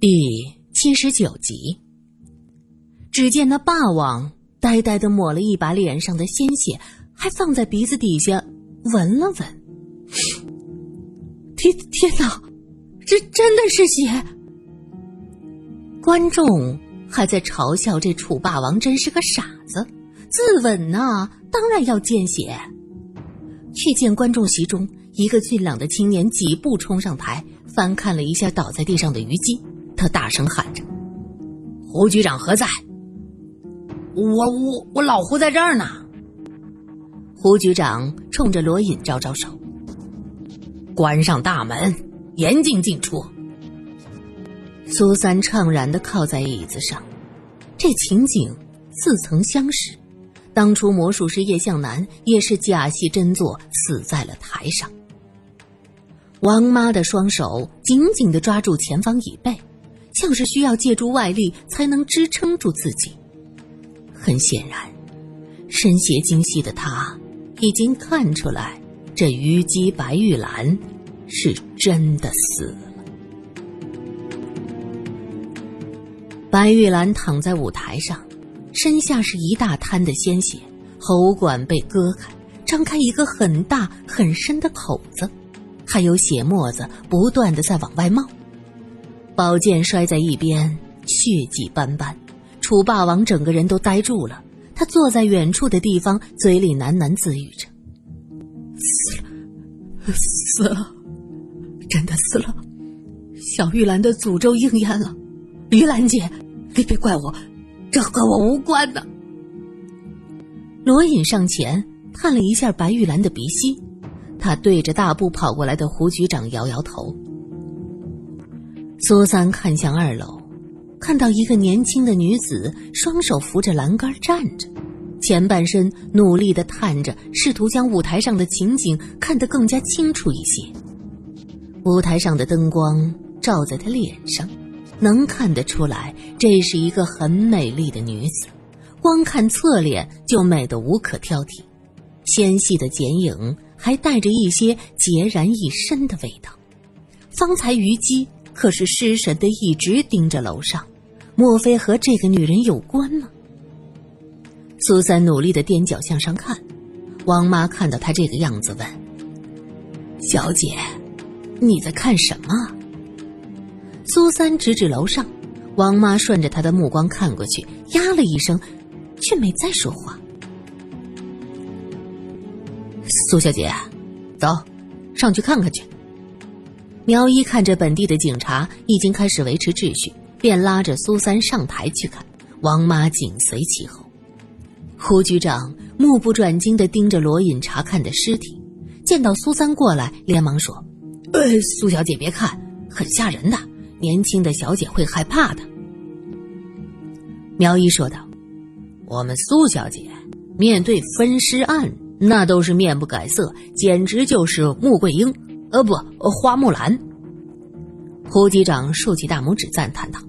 第七十九集。只见那霸王呆呆的抹了一把脸上的鲜血，还放在鼻子底下闻了闻。天天哪，这真的是血！观众还在嘲笑这楚霸王真是个傻子，自刎呐，当然要见血。却见观众席中一个俊朗的青年几步冲上台，翻看了一下倒在地上的虞姬，他大声喊着：“胡局长何在？”“我我我老胡在这儿呢。”胡局长冲着罗隐招招手：“关上大门，严禁进出。”苏三怅然的靠在椅子上，这情景似曾相识。当初魔术师叶向南也是假戏真做，死在了台上。王妈的双手紧紧的抓住前方椅背，像是需要借助外力才能支撑住自己。很显然，身携精细的他已经看出来，这虞姬白玉兰是真的死了。白玉兰躺在舞台上。身下是一大滩的鲜血，喉管被割开，张开一个很大很深的口子，还有血沫子不断的在往外冒。宝剑摔在一边，血迹斑斑。楚霸王整个人都呆住了，他坐在远处的地方，嘴里喃喃自语着：“死了，死了，真的死了。小玉兰的诅咒应验了。玉兰姐，你别怪我。”这和我无关的。罗隐上前探了一下白玉兰的鼻息，他对着大步跑过来的胡局长摇摇头。苏三看向二楼，看到一个年轻的女子双手扶着栏杆站着，前半身努力的探着，试图将舞台上的情景看得更加清楚一些。舞台上的灯光照在她脸上。能看得出来，这是一个很美丽的女子，光看侧脸就美得无可挑剔，纤细的剪影还带着一些孑然一身的味道。方才虞姬可是失神的一直盯着楼上，莫非和这个女人有关吗？苏三努力的踮脚向上看，王妈看到他这个样子问：“小姐，你在看什么？”苏三指指楼上，王妈顺着他的目光看过去，呀了一声，却没再说话。苏小姐，走，上去看看去。苗一看着本地的警察已经开始维持秩序，便拉着苏三上台去看。王妈紧随其后。胡局长目不转睛的盯着罗隐查看的尸体，见到苏三过来，连忙说：“呃，苏小姐别看，很吓人的。”年轻的小姐会害怕的，苗一说道：“我们苏小姐面对分尸案，那都是面不改色，简直就是穆桂英，呃，不，花木兰。”胡局长竖起大拇指赞叹道：“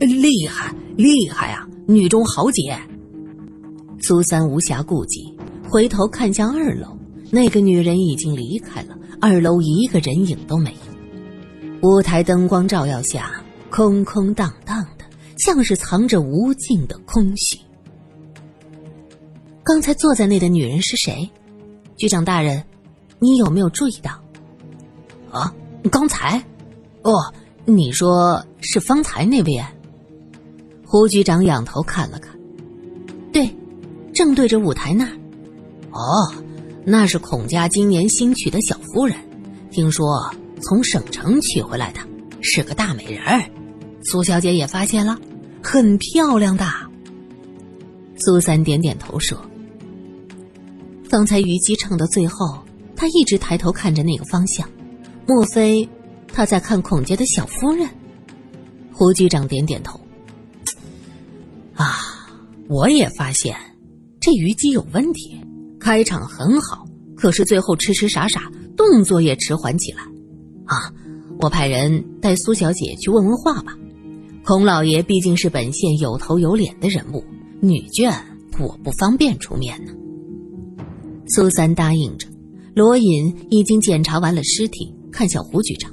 厉害，厉害啊，女中豪杰！”苏三无暇顾及，回头看向二楼，那个女人已经离开了，二楼一个人影都没有。舞台灯光照耀下，空空荡荡的，像是藏着无尽的空虚。刚才坐在那的女人是谁？局长大人，你有没有注意到？啊，刚才？哦，你说是方才那位？胡局长仰头看了看，对，正对着舞台那儿。哦，那是孔家今年新娶的小夫人，听说。从省城娶回来的，是个大美人儿。苏小姐也发现了，很漂亮的。苏三点点头说：“方才虞姬唱到最后，他一直抬头看着那个方向，莫非他在看孔家的小夫人？”胡局长点点头：“啊，我也发现这虞姬有问题。开场很好，可是最后痴痴傻傻，动作也迟缓起来。”啊，我派人带苏小姐去问问话吧。孔老爷毕竟是本县有头有脸的人物，女眷我不方便出面呢。苏三答应着。罗隐已经检查完了尸体，看向胡局长。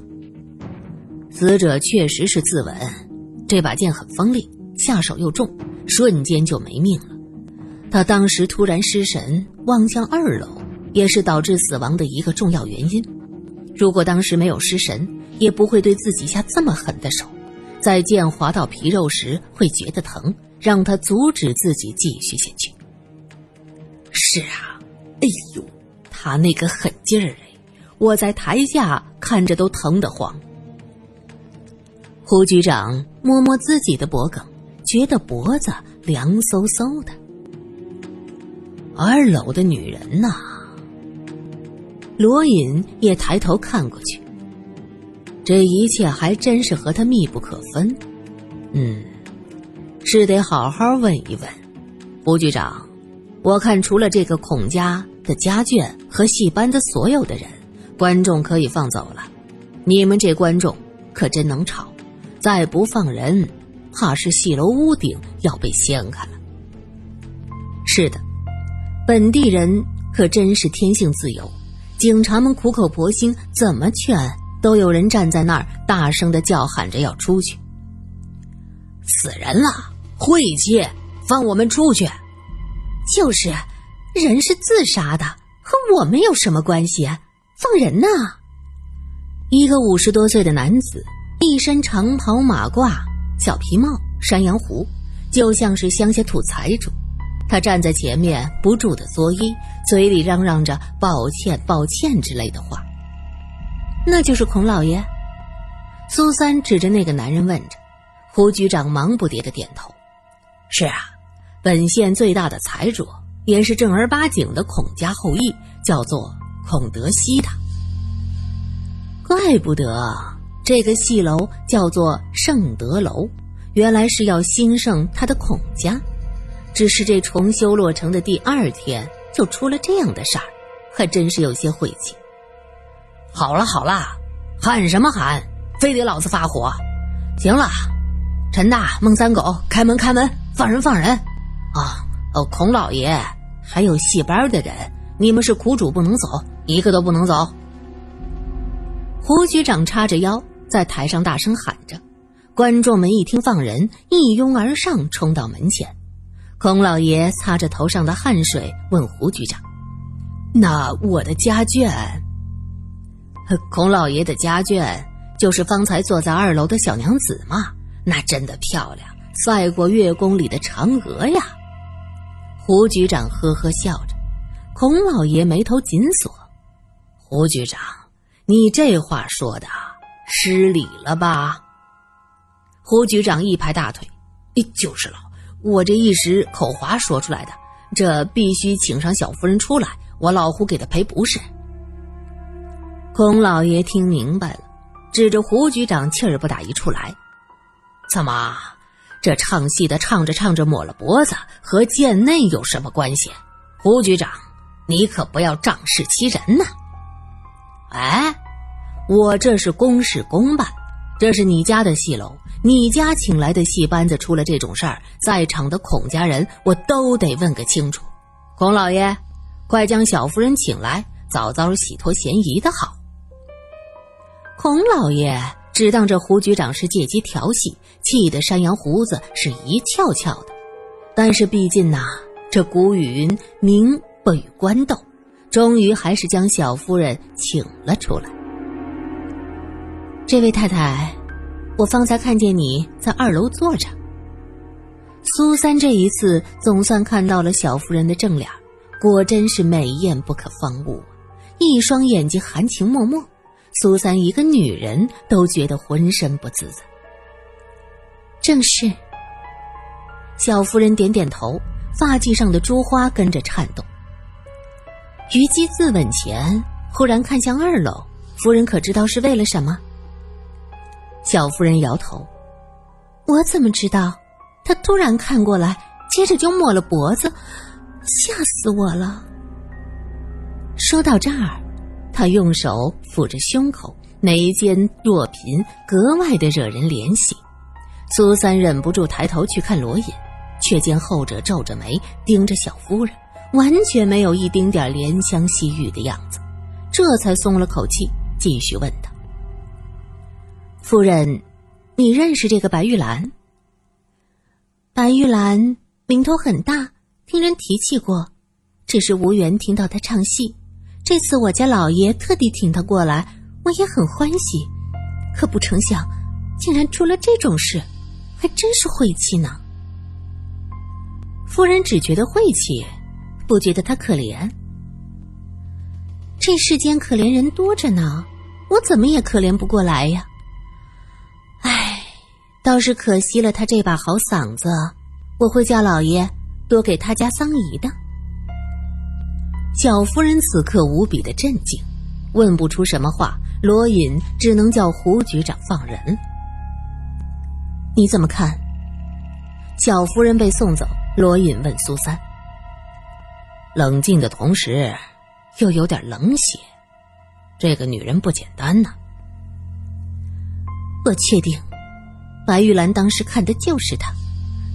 死者确实是自刎，这把剑很锋利，下手又重，瞬间就没命了。他当时突然失神，望向二楼，也是导致死亡的一个重要原因。如果当时没有失神，也不会对自己下这么狠的手。在剑划到皮肉时会觉得疼，让他阻止自己继续下去。是啊，哎呦，他那个狠劲儿哎，我在台下看着都疼得慌。胡局长摸摸自己的脖颈，觉得脖子凉飕飕的。二楼的女人呐，罗隐也抬头看过去。这一切还真是和他密不可分。嗯，是得好好问一问胡局长。我看除了这个孔家的家眷和戏班的所有的人，观众可以放走了。你们这观众可真能吵，再不放人，怕是戏楼屋顶要被掀开了。是的。本地人可真是天性自由，警察们苦口婆心怎么劝，都有人站在那儿大声的叫喊着要出去。死人了，晦气，放我们出去！就是，人是自杀的，和我们有什么关系？放人呐！一个五十多岁的男子，一身长袍马褂、小皮帽、山羊胡，就像是乡下土财主。他站在前面，不住的作揖，嘴里嚷嚷着“抱歉，抱歉”之类的话。那就是孔老爷。苏三指着那个男人问着，胡局长忙不迭的点头：“是啊，本县最大的财主，也是正儿八经的孔家后裔，叫做孔德熙的。怪不得这个戏楼叫做盛德楼，原来是要兴盛他的孔家。”只是这重修落成的第二天就出了这样的事儿，还真是有些晦气。好了好了，喊什么喊？非得老子发火？行了，陈大、孟三狗，开门开门，放人放人！啊哦，孔老爷，还有戏班的人，你们是苦主，不能走，一个都不能走。胡局长叉着腰在台上大声喊着，观众们一听放人，一拥而上，冲到门前。孔老爷擦着头上的汗水，问胡局长：“那我的家眷？”孔老爷的家眷就是方才坐在二楼的小娘子嘛？那真的漂亮，赛过月宫里的嫦娥呀！胡局长呵呵笑着，孔老爷眉头紧锁：“胡局长，你这话说的失礼了吧？”胡局长一拍大腿：“你就是了。”我这一时口滑说出来的，这必须请上小夫人出来，我老胡给他赔不是。孔老爷听明白了，指着胡局长气儿不打一处来：“怎么，这唱戏的唱着唱着抹了脖子，和贱内有什么关系？胡局长，你可不要仗势欺人呐！哎，我这是公事公办，这是你家的戏楼。”你家请来的戏班子出了这种事儿，在场的孔家人我都得问个清楚。孔老爷，快将小夫人请来，早早洗脱嫌疑的好。孔老爷只当这胡局长是借机调戏，气得山羊胡子是一翘翘的。但是毕竟呐，这古语云“民不与官斗”，终于还是将小夫人请了出来。这位太太。我方才看见你在二楼坐着。苏三这一次总算看到了小夫人的正脸，果真是美艳不可方物，一双眼睛含情脉脉。苏三一个女人都觉得浑身不自在。正是。小夫人点点头，发髻上的珠花跟着颤动。虞姬自刎前，忽然看向二楼，夫人可知道是为了什么？小夫人摇头：“我怎么知道？他突然看过来，接着就抹了脖子，吓死我了。”说到这儿，他用手抚着胸口，眉间若颦，格外的惹人怜惜。苏三忍不住抬头去看罗隐，却见后者皱着眉盯着小夫人，完全没有一丁点怜香惜玉的样子，这才松了口气，继续问道。夫人，你认识这个白玉兰？白玉兰名头很大，听人提起过，只是无缘听到她唱戏。这次我家老爷特地请她过来，我也很欢喜。可不成想，竟然出了这种事，还真是晦气呢。夫人只觉得晦气，不觉得他可怜。这世间可怜人多着呢，我怎么也可怜不过来呀。唉，倒是可惜了他这把好嗓子，我会叫老爷多给他家桑姨的。小夫人此刻无比的震惊，问不出什么话。罗隐只能叫胡局长放人。你怎么看？小夫人被送走，罗隐问苏三，冷静的同时又有点冷血。这个女人不简单呐。我确定，白玉兰当时看的就是他。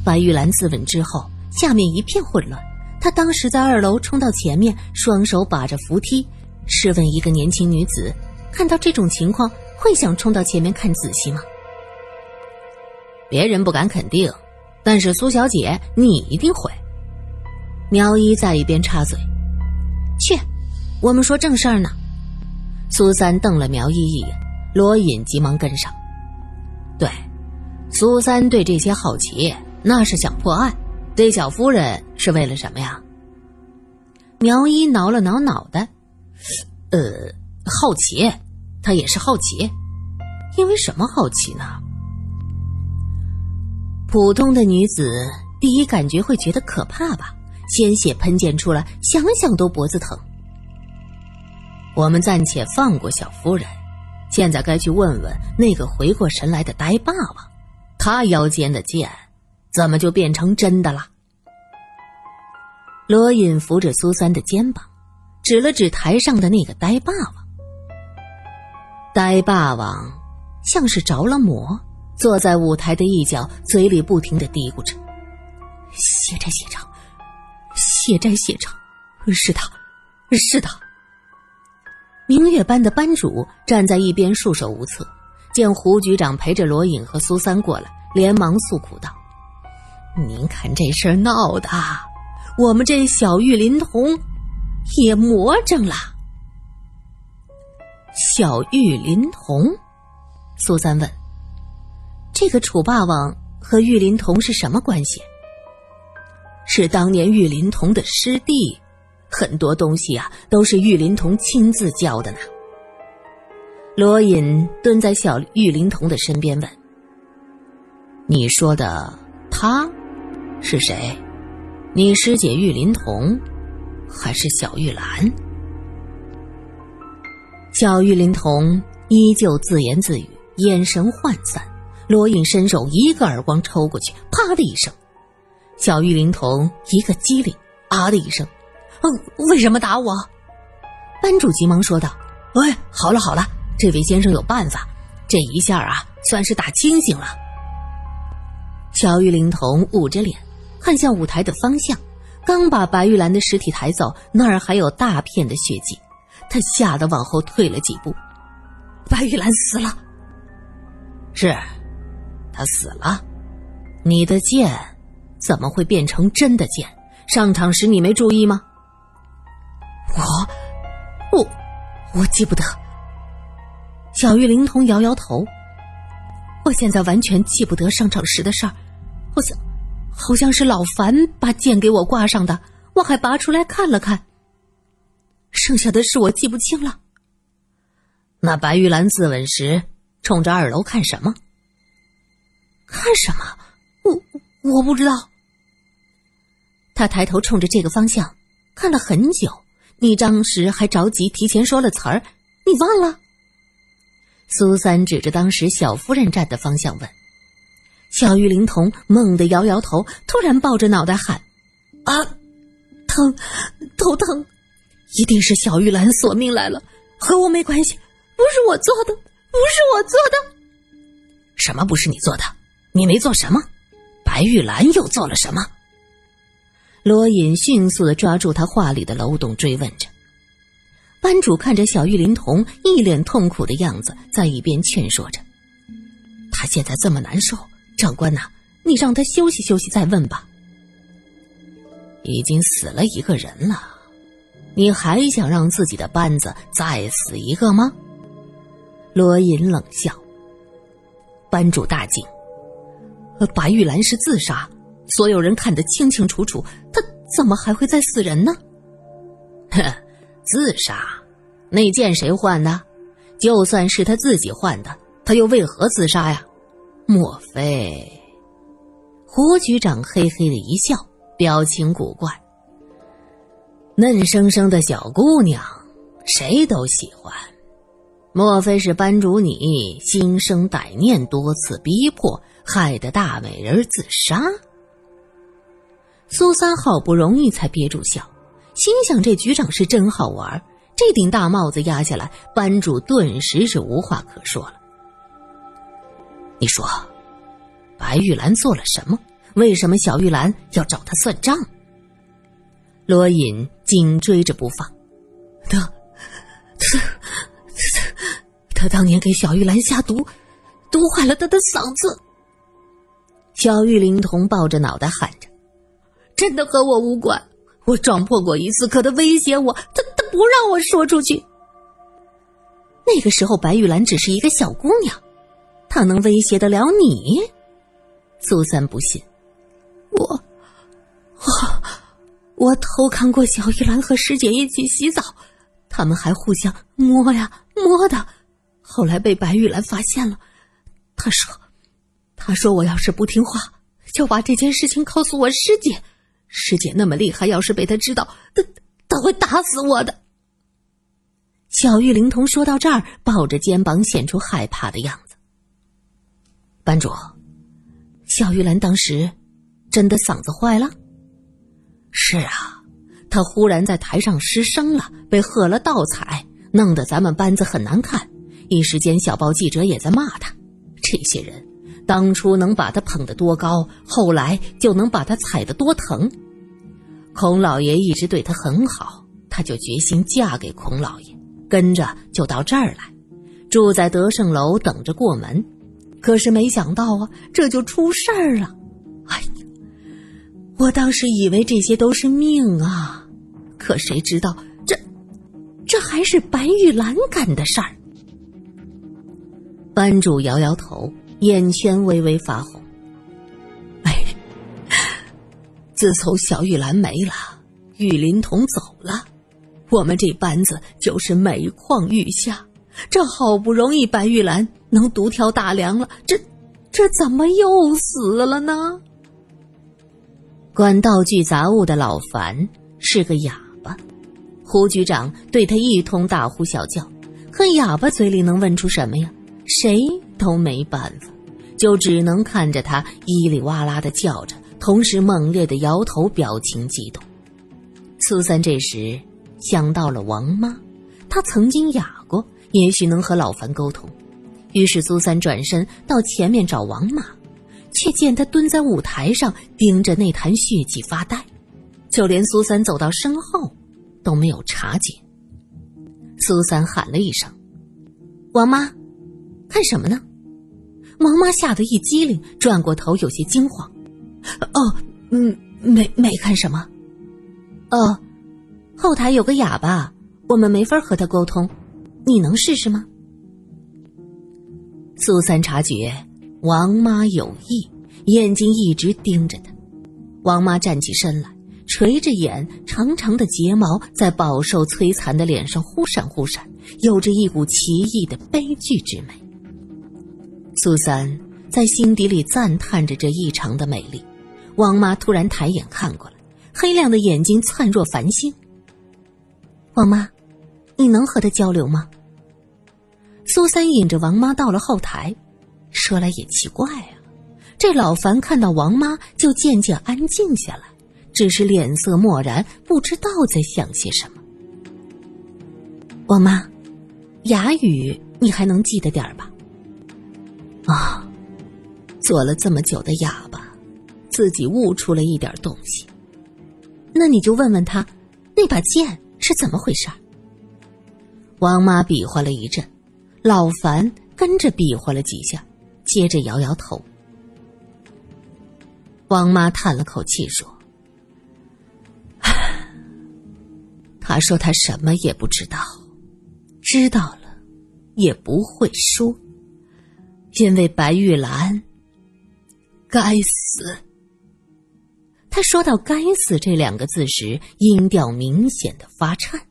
白玉兰自刎之后，下面一片混乱。她当时在二楼冲到前面，双手把着扶梯。试问一个年轻女子，看到这种情况，会想冲到前面看仔细吗？别人不敢肯定，但是苏小姐，你一定会。苗一在一边插嘴：“去，我们说正事儿呢。”苏三瞪了苗一一眼，罗隐急忙跟上。对，苏三对这些好奇，那是想破案；对小夫人是为了什么呀？苗一挠了挠脑袋，呃，好奇，他也是好奇，因为什么好奇呢？普通的女子第一感觉会觉得可怕吧？鲜血喷溅出来，想想都脖子疼。我们暂且放过小夫人。现在该去问问那个回过神来的呆霸王，他腰间的剑怎么就变成真的了？罗隐扶着苏三的肩膀，指了指台上的那个呆霸王。呆霸王像是着了魔，坐在舞台的一角，嘴里不停的嘀咕着：“写着写着，血债血偿，是他，是他。”明月班的班主站在一边束手无策，见胡局长陪着罗隐和苏三过来，连忙诉苦道：“您看这事儿闹的，我们这小玉林童也魔怔了。”小玉林童，苏三问：“这个楚霸王和玉林童是什么关系？”是当年玉林童的师弟。很多东西啊，都是玉林童亲自教的呢。罗隐蹲在小玉林童的身边问：“你说的他是谁？你师姐玉林童，还是小玉兰？”小玉林童依旧自言自语，眼神涣散。罗隐伸手一个耳光抽过去，啪的一声，小玉灵童一个机灵，啊的一声。嗯，为什么打我？班主急忙说道：“喂，好了好了，这位先生有办法，这一下啊，算是打清醒了。”小玉灵童捂着脸，看向舞台的方向，刚把白玉兰的尸体抬走，那儿还有大片的血迹，他吓得往后退了几步。白玉兰死了，是，他死了。你的剑怎么会变成真的剑？上场时你没注意吗？我，我，我记不得。小玉灵童摇摇头，我现在完全记不得上场时的事儿，好像，好像是老樊把剑给我挂上的，我还拔出来看了看。剩下的事我记不清了。那白玉兰自刎时冲着二楼看什么？看什么？我我不知道。他抬头冲着这个方向看了很久。你当时还着急，提前说了词儿，你忘了？苏三指着当时小夫人站的方向问。小玉灵童猛地摇摇头，突然抱着脑袋喊：“啊，疼，头疼！一定是小玉兰索命来了，和我没关系，不是我做的，不是我做的。什么不是你做的？你没做什么？白玉兰又做了什么？”罗隐迅速的抓住他话里的漏洞，追问着。班主看着小玉灵童一脸痛苦的样子，在一边劝说着：“他现在这么难受，长官呐，你让他休息休息再问吧。已经死了一个人了，你还想让自己的班子再死一个吗？罗隐冷笑。班主大惊：“白玉兰是自杀，所有人看得清清楚楚，她怎么还会再死人呢？”哼，自杀？那剑谁换的？就算是他自己换的，他又为何自杀呀？莫非？胡局长嘿嘿的一笑，表情古怪。嫩生生的小姑娘，谁都喜欢。莫非是班主你心生歹念，多次逼迫，害得大美人自杀？苏三好不容易才憋住笑，心想这局长是真好玩。这顶大帽子压下来，班主顿时是无话可说了。你说，白玉兰做了什么？为什么小玉兰要找他算账？罗隐紧追着不放，他，他，他，他当年给小玉兰下毒，毒坏了他的嗓子。小玉灵童抱着脑袋喊着：“真的和我无关，我撞破过一次，可他威胁我，他他。”不让我说出去。那个时候，白玉兰只是一个小姑娘，她能威胁得了你？苏三不信。我，我，我偷看过小玉兰和师姐一起洗澡，他们还互相摸呀摸的。后来被白玉兰发现了，她说：“她说我要是不听话，就把这件事情告诉我师姐。师姐那么厉害，要是被她知道，她……”他会打死我的。小玉灵童说到这儿，抱着肩膀，显出害怕的样子。班主，小玉兰当时真的嗓子坏了。是啊，她忽然在台上失声了，被喝了倒彩，弄得咱们班子很难看。一时间，小报记者也在骂他。这些人当初能把他捧得多高，后来就能把他踩得多疼。孔老爷一直对她很好，她就决心嫁给孔老爷，跟着就到这儿来，住在德胜楼等着过门。可是没想到啊，这就出事儿了。哎呀，我当时以为这些都是命啊，可谁知道这，这还是白玉兰干的事儿。班主摇摇头，眼圈微微发红。哎自从小玉兰没了，玉林童走了，我们这班子就是每况愈下。这好不容易白玉兰能独挑大梁了，这这怎么又死了呢？管道具杂物的老樊是个哑巴，胡局长对他一通大呼小叫，可哑巴嘴里能问出什么呀？谁都没办法，就只能看着他叽里哇啦的叫着。同时猛烈的摇头，表情激动。苏三这时想到了王妈，她曾经哑过，也许能和老樊沟通。于是苏三转身到前面找王妈，却见她蹲在舞台上盯着那坛血迹发呆，就连苏三走到身后都没有察觉。苏三喊了一声：“王妈，看什么呢？”王妈吓得一激灵，转过头，有些惊慌。哦，嗯，没没看什么。哦，后台有个哑巴，我们没法和他沟通，你能试试吗？苏三察觉王妈有意，眼睛一直盯着他。王妈站起身来，垂着眼，长长的睫毛在饱受摧残的脸上忽闪忽闪，有着一股奇异的悲剧之美。苏三在心底里赞叹着这异常的美丽。王妈突然抬眼看过来，黑亮的眼睛灿若繁星。王妈，你能和他交流吗？苏三引着王妈到了后台，说来也奇怪啊，这老樊看到王妈就渐渐安静下来，只是脸色漠然，不知道在想些什么。王妈，哑语你还能记得点儿吧？啊，做了这么久的哑巴。自己悟出了一点东西，那你就问问他，那把剑是怎么回事？王妈比划了一阵，老樊跟着比划了几下，接着摇摇头。王妈叹了口气说：“他说他什么也不知道，知道了也不会说，因为白玉兰该死。”他说到“该死”这两个字时，音调明显的发颤。